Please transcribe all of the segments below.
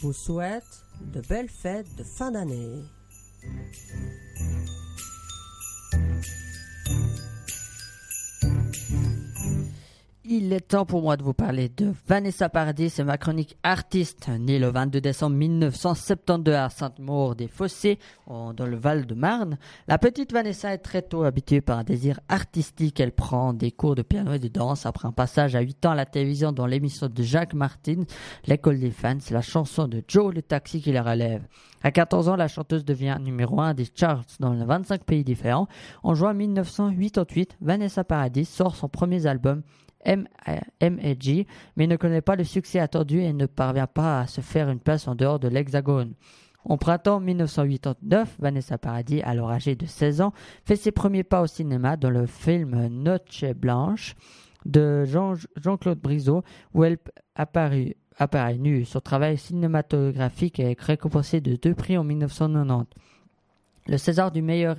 Vous souhaite de belles fêtes de fin d'année. Il est temps pour moi de vous parler de Vanessa Paradis, c'est ma chronique artiste, née le 22 décembre 1972 à Sainte-Maure-des-Fossés, dans le Val-de-Marne. La petite Vanessa est très tôt habituée par un désir artistique. Elle prend des cours de piano et de danse après un passage à 8 ans à la télévision dans l'émission de Jacques Martin, L'école des fans. La chanson de Joe le taxi qui la relève. À 14 ans, la chanteuse devient numéro 1 des charts dans 25 pays différents. En juin 1988, Vanessa Paradis sort son premier album M&G, mais ne connaît pas le succès attendu et ne parvient pas à se faire une place en dehors de l'Hexagone. En printemps 1989, Vanessa Paradis, alors âgée de 16 ans, fait ses premiers pas au cinéma dans le film Noche Blanche de Jean-Claude Briseau, où elle apparaît, apparaît nue. Son travail cinématographique est récompensé de deux prix en 1990. Le César du meilleur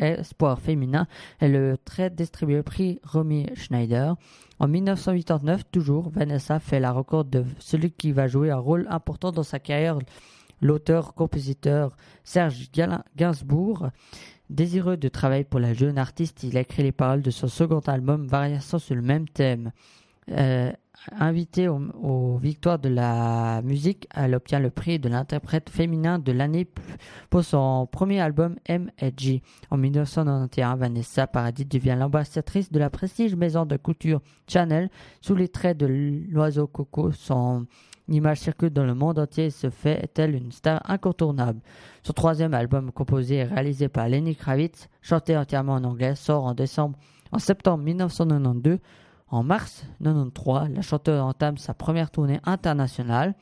espoir féminin est le très distribué prix Romy Schneider. En 1989, toujours, Vanessa fait la record de celui qui va jouer un rôle important dans sa carrière, l'auteur-compositeur Serge Gainsbourg. Désireux de travailler pour la jeune artiste, il écrit les paroles de son second album Variation sur le même thème. Euh, invitée aux, victoires de la musique, elle obtient le prix de l'interprète féminin de l'année pour son premier album M&G. En 1991, Vanessa Paradis devient l'ambassadrice de la prestige maison de couture Chanel sous les traits de l'oiseau coco. Son image circule dans le monde entier et se fait elle une star incontournable. Son troisième album, composé et réalisé par Lenny Kravitz, chanté entièrement en anglais, sort en décembre, en septembre 1992 en mars 1993, la chanteuse entame sa première tournée internationale.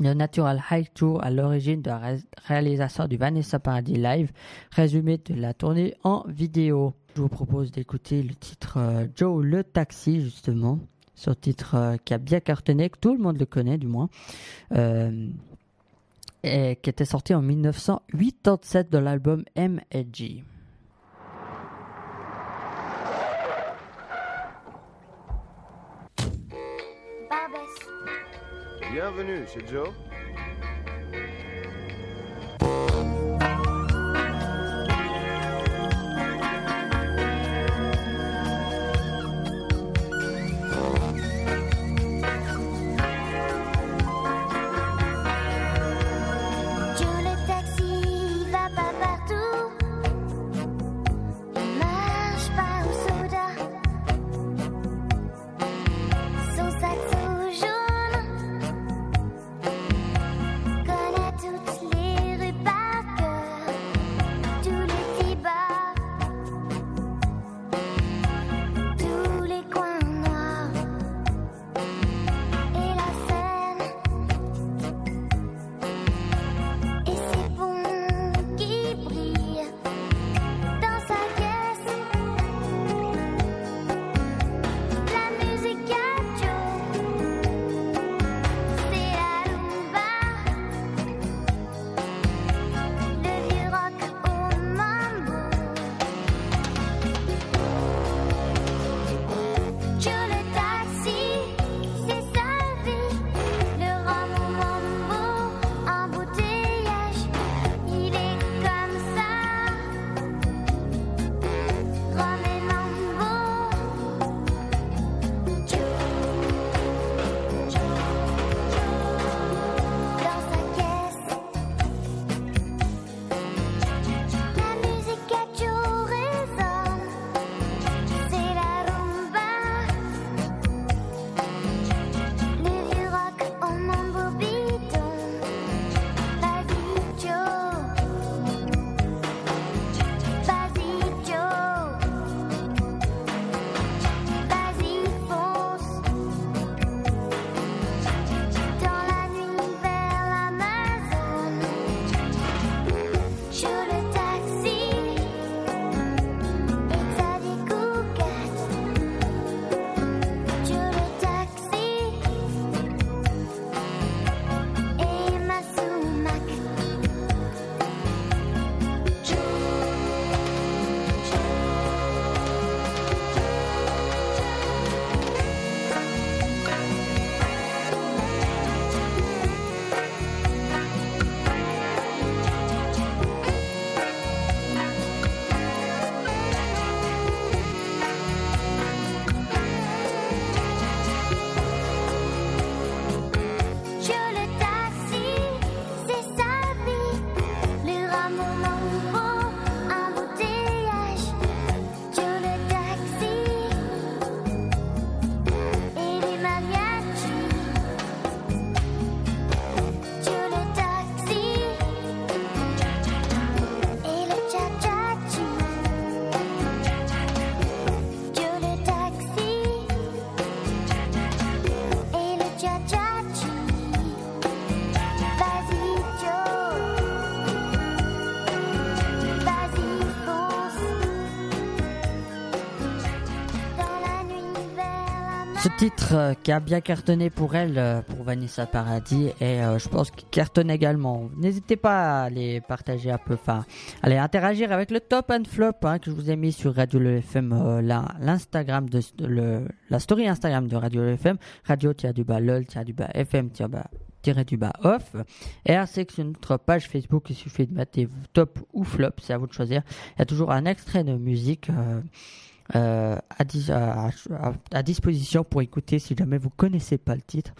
Le Natural High Tour à l'origine de la réalisation du Vanessa Paradis Live, résumé de la tournée en vidéo. Je vous propose d'écouter le titre euh, Joe le Taxi, justement. Ce titre euh, qui a bien cartonné, que tout le monde le connaît du moins. Euh, et qui était sorti en 1987 de l'album M.G. Bienvenue chez Joe. Ce titre euh, qui a bien cartonné pour elle, euh, pour Vanessa Paradis, et euh, je pense qu'il cartonne également. N'hésitez pas à les partager un peu, enfin, aller interagir avec le top and flop hein, que je vous ai mis sur Radio Le FM, l'Instagram de, la story Instagram de Radio Le FM, radio du bas lol du bas FM bas du bas off et ainsi que sur notre page Facebook il suffit de mettre top ou flop c'est à vous de choisir il y a toujours un extrait de musique à, à, à, disposition pour écouter si jamais vous connaissez pas le titre.